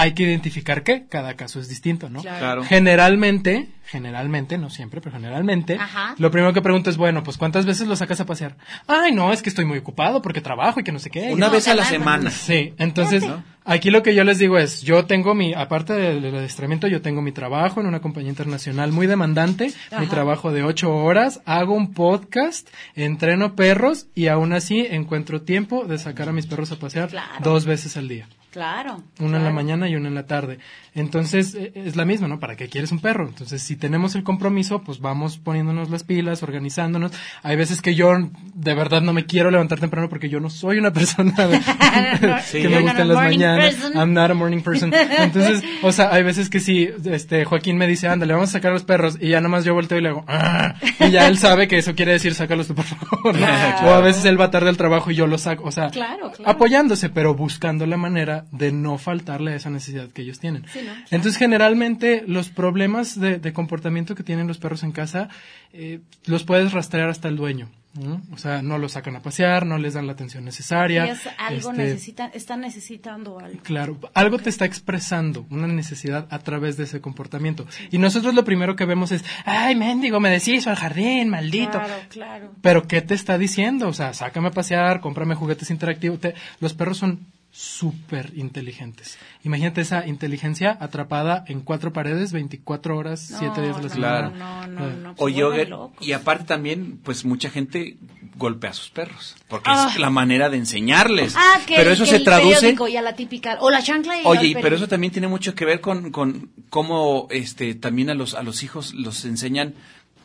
Hay que identificar que cada caso es distinto, ¿no? Claro. Claro. Generalmente, generalmente, no siempre, pero generalmente, Ajá. lo primero que pregunto es, bueno, pues ¿cuántas veces lo sacas a pasear? Ay, no, es que estoy muy ocupado porque trabajo y que no sé qué. Una No, vez a la semana. Sí, entonces aquí lo que yo les digo es, yo tengo mi, aparte del, del adiestramiento, yo tengo mi trabajo en una compañía internacional muy demandante, mi Ajá. trabajo de ocho horas, hago un podcast, entreno perros y aún así encuentro tiempo de sacar a mis perros a pasear Claro. dos veces al día. Claro. Una en la mañana y una en la tarde. Entonces, eh, es la misma, ¿no? ¿Para qué quieres un perro? Entonces, si tenemos el compromiso, pues vamos poniéndonos las pilas, organizándonos. Hay veces que yo de verdad no me quiero levantar temprano porque yo no soy una persona Sí. que me gustan las mañanas. person. I'm not a morning person. Entonces, o sea, hay veces que sí, este, Joaquín me dice, ándale, vamos a sacar a los perros. Y ya nomás yo volteo y le hago, "Ah", y ya él sabe que eso quiere decir, sácalos tú, por favor. O a veces él va tarde al trabajo y yo lo saco. O sea, Claro, claro. apoyándose, pero buscando la manera de no faltarle a esa necesidad que ellos tienen. Sí, ¿no? Entonces, generalmente, los problemas de, de comportamiento que tienen los perros en casa, eh, los puedes rastrear hasta el dueño. ¿no? O sea, no los sacan a pasear, no les dan la atención necesaria. Ellos algo este, necesitan, están necesitando algo. Claro, algo te está expresando, una necesidad a través de ese comportamiento. Y nosotros lo primero que vemos es, ay, mendigo, me deshizo al jardín, maldito. Claro, claro. Pero ¿qué te está diciendo? O sea, sácame a pasear, cómprame juguetes interactivos. Te- los perros son súper inteligentes. Imagínate esa inteligencia atrapada en cuatro paredes, 24 horas, siete días a la semana. Claro. No, no, Oye, locos. y aparte también, pues mucha gente golpea a sus perros, porque Ah. es la manera de enseñarles. Ah, que pero el- eso que se el traduce. y a la típica, o la chancla y Oye, pero eso también tiene mucho que ver con, con cómo este, también a los, a los hijos los enseñan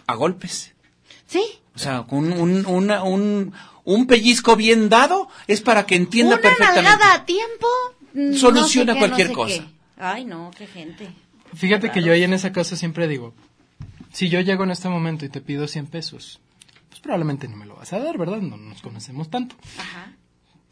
a golpes. Sí. O sea, un, un, una- un, un pellizco bien dado es para que entienda Una perfectamente. nalgada a tiempo mm, Soluciona no sé qué, cualquier no sé cosa. qué. Ay, no, qué gente. Fíjate que yo ahí en esa casa siempre digo, si yo llego en este momento y te pido 100 pesos, pues probablemente no me lo vas a dar, ¿verdad? No nos conocemos tanto. Ajá.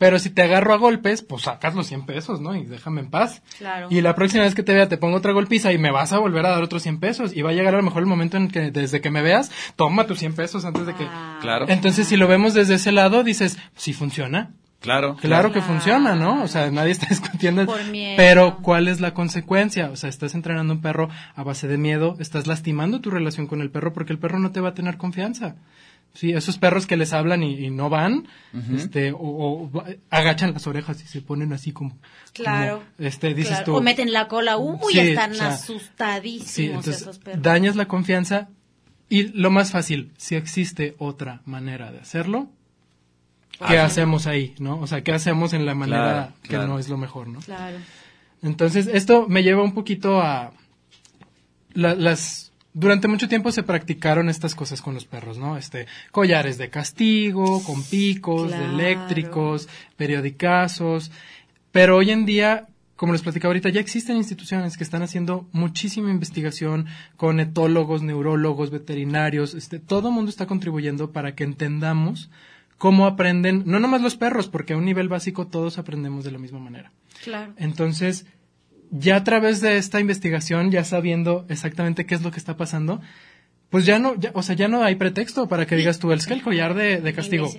Pero si te agarro a golpes, pues sacas los 100 pesos, ¿no? Y déjame en paz. Claro. Y la próxima vez que te vea te pongo otra golpiza y me vas a volver a dar otros 100 pesos. Y va a llegar a lo mejor el momento en que desde que me veas, toma tus 100 pesos antes de que... Ah. Claro. Entonces si lo vemos desde ese lado, dices, sí funciona. Claro. Claro que funciona, ¿no? O sea, nadie está discutiendo. Por miedo. Pero, ¿cuál es la consecuencia? O sea, estás entrenando un perro a base de miedo, estás lastimando tu relación con el perro porque el perro no te va a tener confianza. Sí, esos perros que les hablan y, y no van, este, o, agachan las orejas y se ponen así como, Claro. como, este, dices Claro. tú. O meten la cola, uy, Sí, están o sea, asustadísimos Sí, entonces esos perros. dañas la confianza y lo más fácil, si existe otra manera de hacerlo, ¿qué Ah, hacemos ahí, no? O sea, ¿qué hacemos en la manera Claro, que claro. no es lo mejor, no? Claro. Entonces, esto me lleva un poquito a la- las durante mucho tiempo se practicaron estas cosas con los perros, ¿no? Este, collares de castigo, con picos, de eléctricos, periodicazos, pero hoy en día, como les platicaba ahorita, ya existen instituciones que están haciendo muchísima investigación con etólogos, neurólogos, veterinarios, este, todo el mundo está contribuyendo para que entendamos cómo aprenden, no nomás los perros, porque a un nivel básico todos aprendemos de la misma manera. Claro. Entonces, ya a través de esta investigación, ya sabiendo exactamente qué es lo que está pasando, pues ya no, ya- o sea, ya no hay pretexto para que digas tú, es que el collar de, de castigo.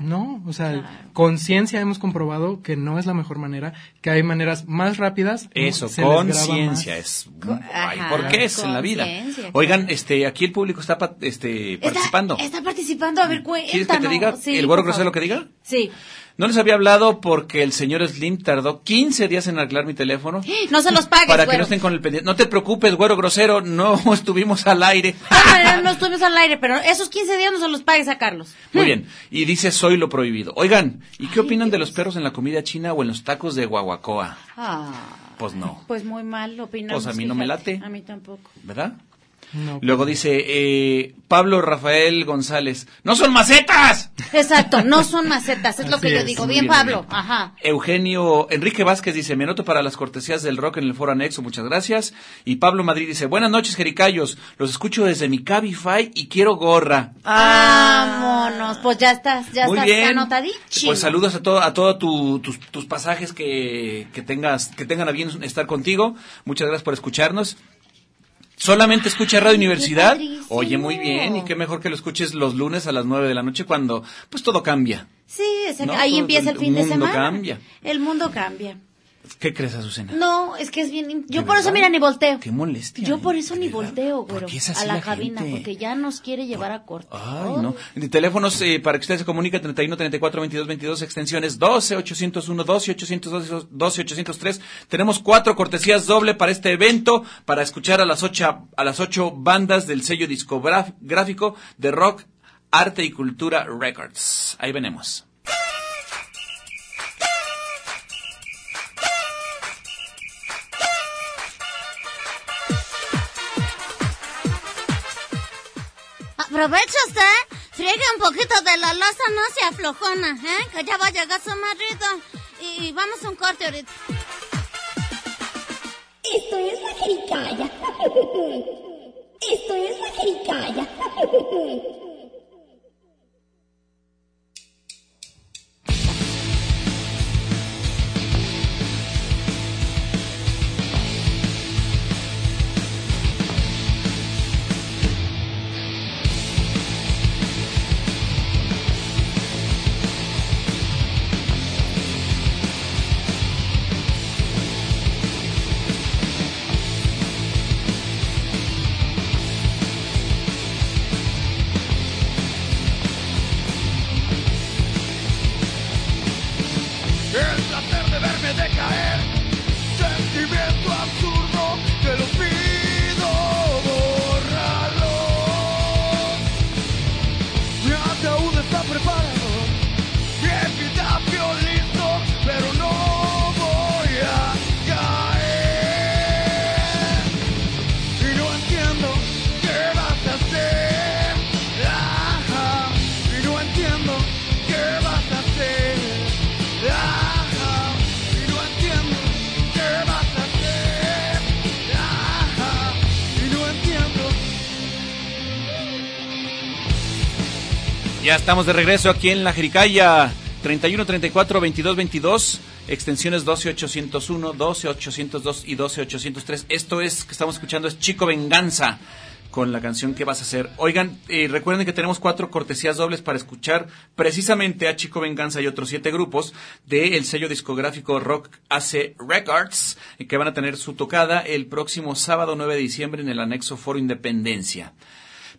No, o sea, Claro. conciencia hemos comprobado que no es la mejor manera, que hay maneras más rápidas. Eso, conciencia es. Ay, ¿por qué es en la vida? conciencia, Oigan, este, aquí el público está este, participando. Está, participando, a ver, cuéntanos. ¿Quieres que te diga Sí, el güero por grosero favor. que diga? Sí. No les había hablado porque el señor Slim tardó 15 días en arreglar mi teléfono. No se los pagues, Para que no estén con el pendiente. No te preocupes, güero grosero, no estuvimos al aire. No estuvimos al aire, pero esos 15 días no se los pagues a Carlos. Muy bien. Y dice, soy lo prohibido. Oigan, ¿y qué opinan de los perros en la comida china o en los tacos de guaguacoa? Ah, Pues no, pues muy mal opinamos. Pues a mí no me late. A mí tampoco. ¿verdad? No. Luego dice, eh, Pablo Rafael González, ¡no son macetas! Exacto, no son macetas, es lo que yo es. digo. Bien, Pablo. bien. Ajá. Eugenio Enrique Vázquez dice, me anoto para las cortesías del rock en el foro anexo, muchas gracias. Y Pablo Madrid dice, buenas noches, Jericayos, los escucho desde mi Cabify y quiero gorra. Vámonos, pues ya estás, ya Muy estás bien. anotadísimo. Pues saludos a todo, a todos tus, tus pasajes que, que tengas, que tengan a bien estar contigo. Muchas gracias por escucharnos. Solamente escucha Radio Universidad. Oye, muy bien. Y qué mejor que lo escuches los lunes a las nueve de la noche cuando, pues todo cambia. Sí, es- No, ahí todo empieza el el fin de mundo semana. cambia. El mundo cambia. ¿Qué crees, Azucena? No, es que es bien. Yo ¿De por eso, verdad? mira, ni volteo. Qué molestia. Yo por eso ¿De ni verdad? volteo, ¿Por güero, a la, la cabina, porque ya nos quiere llevar a corto. Ay, no. De teléfonos eh, para que usted se comunique 31 34 22 22 extensiones 12 801 12 802 12 803. Tenemos cuatro cortesías doble para este evento para escuchar a las ocho a las ocho bandas del sello discográfico de rock, arte y cultura records. Ahí venemos. Aprovecha usted, friegue un poquito de la loza, no se aflojona, ¿eh? Que ya va a llegar su marido. Y vamos a un corte ahorita. Esto es la jericaya. Esto es la jericaya. Ya estamos de regreso aquí en la Jericaya. 31 34 22 22 extensiones 12 801, 12 802 y 12 803. Esto es que estamos escuchando es Chico Venganza con la canción que vas a hacer. Oigan, eh, recuerden que tenemos cuatro cortesías dobles para escuchar precisamente a Chico Venganza y otros siete grupos del sello discográfico Rock AC Records eh, que van a tener su tocada el próximo sábado 9 de diciembre en el anexo Foro Independencia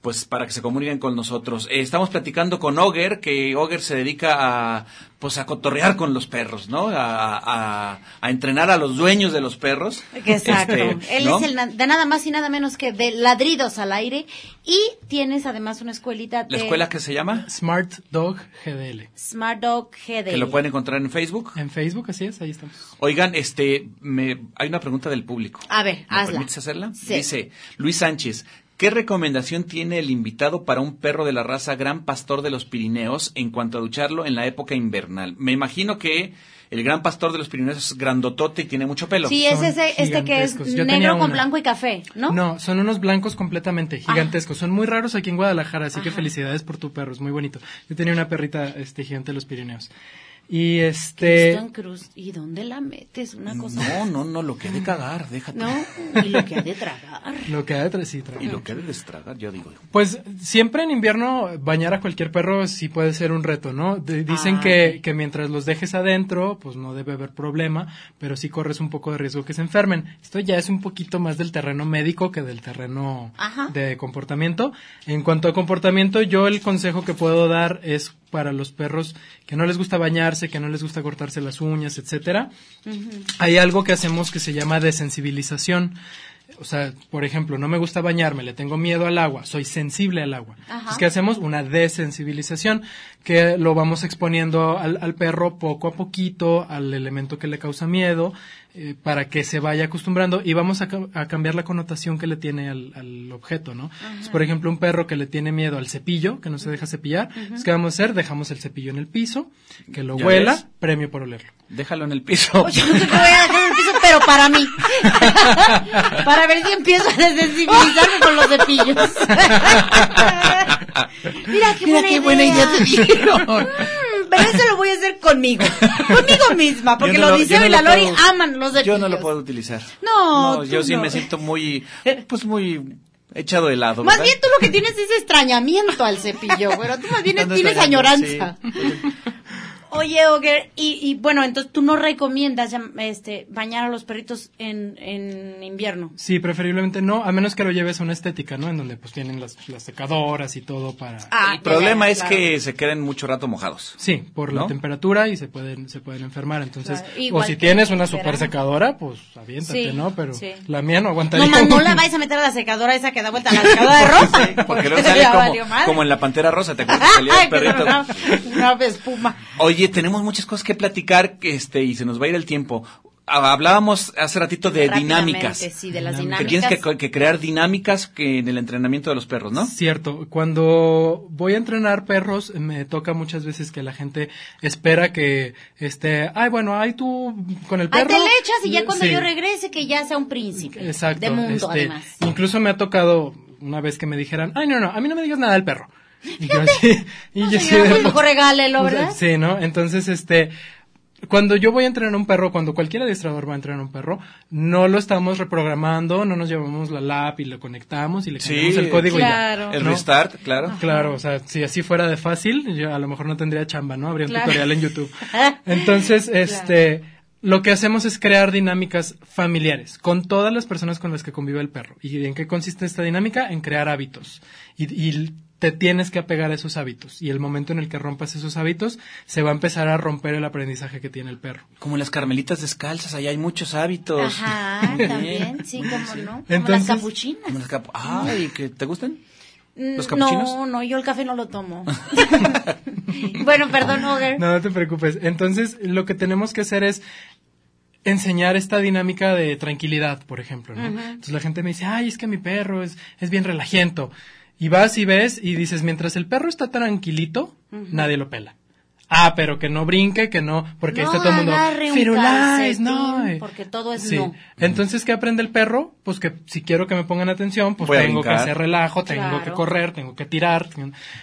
pues para que se comuniquen con nosotros. Eh, estamos platicando con Oger, que Oger se dedica a pues a cotorrear con los perros, ¿no? A, a- a entrenar a los dueños de los perros. Exacto. Este, Él ¿no? es el de nada más y nada menos que de ladridos al aire. Y tienes además una escuelita de ¿La escuela que se llama? Smart Dog GDL. Smart Dog GD. Que lo pueden encontrar en Facebook. En Facebook, así es, ahí estamos. Oigan, este, me, hay una pregunta del público. A ver, ¿Me hazla. permites hacerla? Sí. Dice Luis Sánchez, ¿qué recomendación tiene el invitado para un perro de la raza Gran Pastor de los Pirineos en cuanto a ducharlo en la época invernal? Me imagino que el Gran Pastor de los Pirineos es grandotote y tiene mucho pelo. Sí, es Son ese, este que es. Yo negro con blanco y café, ¿no? No, son unos blancos completamente gigantescos. Son muy raros aquí en Guadalajara, así que felicidades por tu perro, es muy bonito. Yo tenía una perrita este, gigante de los Pirineos. Y este... Cristo en cruz. ¿Y dónde la metes? Una cosa. No, no, no, lo que ha de cagar, déjate. No, y lo que ha de tragar. Lo que hay detrás, sí, tra- Y lo que ha de destragar, yo digo. Pues siempre en invierno bañar a cualquier perro sí puede ser un reto, ¿no? De- dicen que, que mientras los dejes adentro, pues no debe haber problema, pero sí corres un poco de riesgo que se enfermen. Esto ya es un poquito más del terreno médico que del terreno Ajá. de comportamiento. En cuanto a comportamiento, yo el consejo que puedo dar es para los perros que no les gusta que no les gusta cortarse las uñas, etcétera. Hay algo que hacemos que se llama desensibilización. O sea, por ejemplo, no me gusta bañarme, le tengo miedo al agua, soy sensible al agua. Ajá. Es que hacemos una desensibilización, que lo vamos exponiendo al, al perro poco a poquito al elemento que le causa miedo, eh, para que se vaya acostumbrando y vamos a, ca- a cambiar la connotación que le tiene al, al objeto, ¿no? Entonces, por ejemplo, un perro que le tiene miedo al cepillo, que no se deja cepillar, pues, ¿qué vamos a hacer? Dejamos el cepillo en el piso, que lo ¿Ya huela, ves? premio por olerlo. Déjalo en el piso. Oye, no te voy a dejar en el piso, pero para mí. para ver si empiezo a desensibilizarme con los cepillos. Mira qué Mira buena, qué buena idea te dieron. Pero eso lo voy a hacer conmigo. Conmigo misma, porque no los lo- yo no y la lo Lori puedo- aman los cepillos. Yo no lo puedo utilizar. No, yo sí me siento muy, pues muy echado de lado. Más ¿verdad? bien tú lo que tienes es extrañamiento al cepillo, pero tú más bien tienes añoranza. Oye, Oger, y, y bueno, entonces tú no recomiendas este, bañar a los perritos en, en invierno. Sí, preferiblemente no, a menos que lo lleves a una estética, ¿no? En donde pues tienen las, las secadoras y todo para... Ah, El problema es claro. que se queden mucho rato mojados. Sí, por la temperatura y se pueden se pueden enfermar. Entonces, Claro, o si tienes en una verano. super secadora, pues aviéntate, Sí, ¿no? Pero sí. la mía no aguantaría. No, no la vais a meter a la secadora esa que da vuelta a la secadora de ropa. Porque luego sale como, en la Pantera Rosa, ¿te acuerdas? que Salía el Ay, pero perrito. no, no, espuma. Oye, tenemos muchas cosas que platicar, que, este, y se nos va a ir el tiempo. Ah, Hablábamos hace ratito de dinámicas. Sí, de las Que Que dinámicas. tienes que, crear dinámicas que en el entrenamiento de los perros, ¿no? Cierto, cuando voy a entrenar perros me toca muchas veces que la gente espera que este, ay bueno, ay tú con el Ahí perro. te le echas y ya cuando Sí. yo regrese que ya sea un príncipe. Exacto. De mundo, este, además. Incluso me ha tocado una vez que me dijeran, ay, no, no, a mí no me digas nada del perro. Y yo así, y yo así señora, de- pues mejor regálelo, sea, ¿verdad? Sí, ¿no? Entonces, este, cuando yo voy a entrenar a un perro, cuando cualquier adiestrador va a entrenar a un perro, no lo estamos reprogramando, no nos llevamos la lap y lo conectamos y le cambiamos Sí, el código y ya. Claro. El ¿no? restart, claro. Claro, o sea, si así fuera de fácil, yo a lo mejor no tendría chamba, ¿no? Habría un Claro. tutorial en YouTube. Entonces, este, lo que hacemos es crear dinámicas familiares con todas las personas con las que convive el perro. ¿Y en qué consiste esta dinámica? En crear hábitos. Y, y te tienes que apegar a esos hábitos. Y el momento en el que rompas esos hábitos, se va a empezar a romper el aprendizaje que tiene el perro. Como las carmelitas descalzas, allá hay muchos hábitos. Ajá, también, sí, cómo no. Como Entonces- las capuchinas. Como las capu- Ay, ¿que ¿te gustan? ¿Los Mm, capuchinos? No, no, yo el café no lo tomo. bueno, perdón, Oger. No, no te preocupes. Entonces, lo que tenemos que hacer es enseñar esta dinámica de tranquilidad, por ejemplo, ¿no? Entonces la gente me dice, ay, es que mi perro es, es bien relajiento. Y vas y ves y dices, mientras el perro está tranquilito, nadie lo pela. Ah, pero que no brinque, que no, porque ahí no está todo el mundo, "Firulais, no. eh". porque todo es Sí. no. Entonces, ¿qué aprende el perro? Pues que si quiero que me pongan atención, pues Voy tengo que hacer relajo, tengo Claro. que correr, tengo que tirar.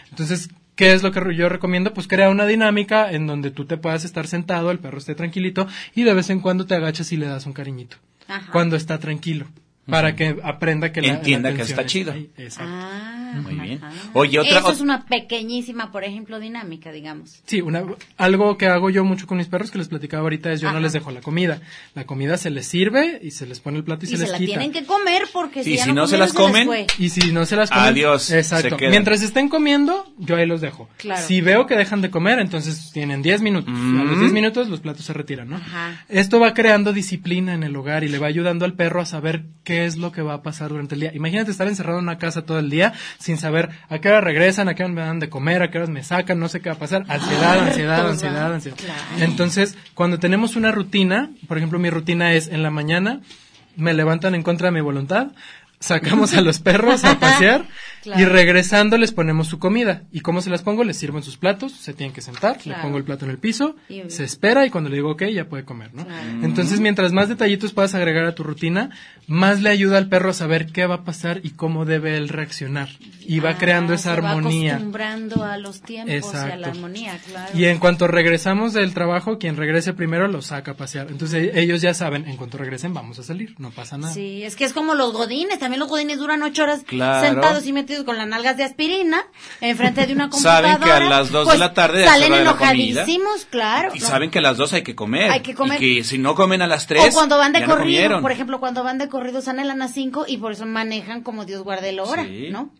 Entonces, ¿qué es lo que yo recomiendo? Pues crea una dinámica en donde tú te puedas estar sentado, el perro esté tranquilito y de vez en cuando te agachas y le das un cariñito. Ajá. Cuando está tranquilo. Para que aprenda que la Entienda la que está chido. ahí. Exacto. Ah, Muy bien. Oye, otra- Eso es una pequeñísima, por ejemplo, dinámica, digamos. Sí, una, algo que hago yo mucho con mis perros que les platicaba ahorita es yo no les dejo la comida. La comida se les sirve y se les pone el plato y, Y se, se les la quita. tienen que comer porque Y si, ya si no se comieron, las comen, les fue. Y si no se las comen, Adiós, Exacto. se. Mientras estén comiendo, yo ahí los dejo. Claro. Si veo que dejan de comer, entonces tienen 10 minutos. A los 10 minutos los platos se retiran, ¿no? Ajá. Esto va creando disciplina en el hogar y le va ayudando al perro a saber qué es lo que va a pasar durante el día. Imagínate estar encerrado en una casa todo el día sin saber a qué hora regresan, a qué hora me dan de comer, a qué horas me sacan, no sé qué va a pasar. Ansiedad, ansiedad, Toda. ansiedad, ansiedad. Claro. Entonces, cuando tenemos una rutina, por ejemplo, mi rutina es en la mañana me levantan en contra de mi voluntad, sacamos a los perros a pasear Claro. Y regresando les ponemos su comida. ¿Y cómo se las pongo? Les sirvo en sus platos, se tienen que sentar, le pongo el plato en el piso, Y- se espera y cuando le digo ok ya puede comer, ¿no? Claro. Entonces mientras más detallitos puedas agregar a tu rutina, más le ayuda al perro a saber qué va a pasar y cómo debe él reaccionar. Y va Ah, creando esa se va armonía. acostumbrando a los tiempos y a la Exacto. armonía, claro. Y en cuanto regresamos del trabajo, quien regrese primero lo saca a pasear. Entonces e- ellos ya saben, en cuanto regresen vamos a salir, no pasa nada. Sí, es que es como los godines, también los godines duran ocho horas Claro. sentados y metidos con las nalgas de aspirina enfrente de una Saben computadora. que a las dos de Pues, la tarde salen la enojadísimos, claro. Y ¿no? saben que a las dos hay que comer. Hay que comer. Y que si no comen a las tres, o cuando van de no corrido, por ejemplo, cuando van de corrido salen a las 5 y por eso manejan como Dios guarde la hora, Sí. ¿no?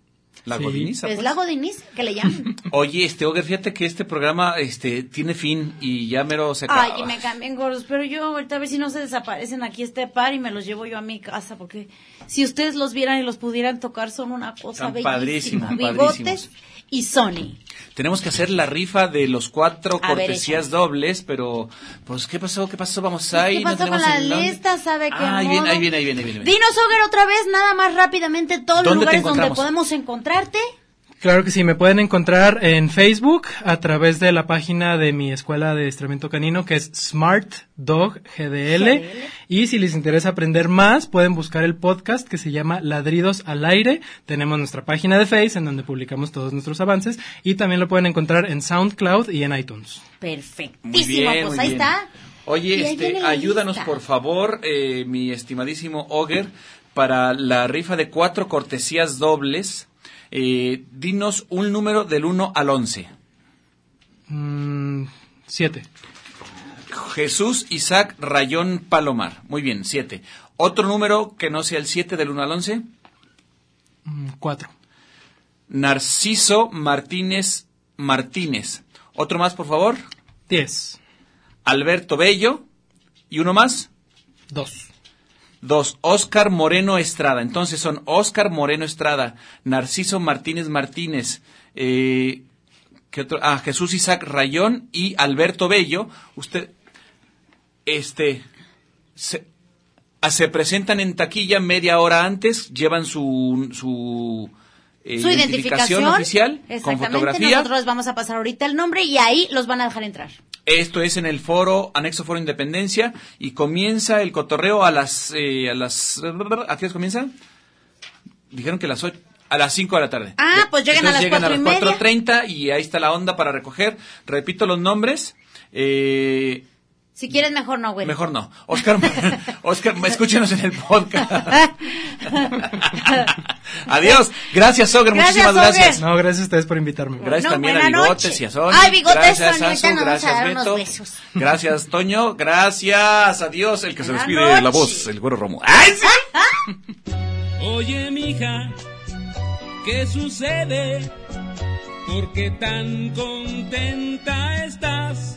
La Sí. godiniza, es pues. la godiniza que le llaman. Oye, este, Oger, fíjate que este programa este, tiene fin y ya mero se acaba. Ay, y me cambian gordos, pero yo ahorita a ver si no se desaparecen aquí este par y me los llevo yo a mi casa, porque si ustedes los vieran y los pudieran tocar son una cosa Están bellísima. padrísimos, Bigotes padrísimos. Y Sony. Tenemos que hacer la rifa de los cuatro A ver, cortesías dobles, pero, pues, ¿qué pasó? ¿Qué pasó? Vamos ahí. ¿Qué no pasó con tenemos la lista? ¿Sabe qué Ah, ahí viene, ahí viene, ahí viene, ahí viene. Dinos, Oger, otra vez, nada más rápidamente, todos los ¿Dónde te lugares donde podemos encontrarte. Claro que sí, me pueden encontrar en Facebook a través de la página de mi escuela de estramiento canino que es Smart Dog GDL. Y si les interesa aprender más, pueden buscar el podcast que se llama Ladridos al Aire. Tenemos nuestra página de Face en donde publicamos todos nuestros avances y también lo pueden encontrar en SoundCloud y en iTunes. Perfectísimo, Muy bien, pues muy ahí bien. está. Oye, este, ayúdanos lista. por favor, eh, mi estimadísimo Oger, para la rifa de cuatro cortesías dobles. Eh, dinos un número del 1 al 11. Mm, siete. Jesús Isaac Rayón Palomar. Muy bien, 7. Otro número que no sea el 7 del 1 al 11. Mm, cuatro. Narciso Martínez Martínez. Otro más, por favor. Diez. Alberto Bello. ¿Y uno más? Dos. Dos. Oscar Moreno Estrada. Entonces son Oscar Moreno Estrada, Narciso Martínez Martínez, eh, ¿qué otro? Ah, Jesús Isaac Rayón y Alberto Bello. Usted, este, se, ah, se presentan en taquilla media hora antes, llevan su, su, eh, Su identificación, oficial con Exactamente, fotografía. nosotros les vamos a pasar ahorita el nombre y ahí los van a dejar entrar. Esto es en el foro, anexo foro Independencia, y comienza el cotorreo a las, eh, a las, ¿a qué comienza? Dijeron que a las ocho, a las 5 de la tarde. Ah, pues lleguen a las llegan cuatro y media. 4.30 y ahí está la onda para recoger. Repito los nombres. Eh, Si quieres, mejor no, güey. mejor no. Oscar, Oscar, escúchenos en el podcast. Adiós. Gracias, Oger. Gracias, Muchísimas gracias. No, gracias a ustedes por invitarme. Gracias No, también a Bigotes noche. y a Sony. Ay, Bigotes, gracias, Toño, ahorita Sasu, nos vamos a gracias, Beto. besos. Gracias, Toño. Gracias. Adiós. El que se despide de la noche. voz, el güero Romo. ¡Ay, sí! Oye, mija, ¿qué sucede? ¿Por qué tan contenta estás?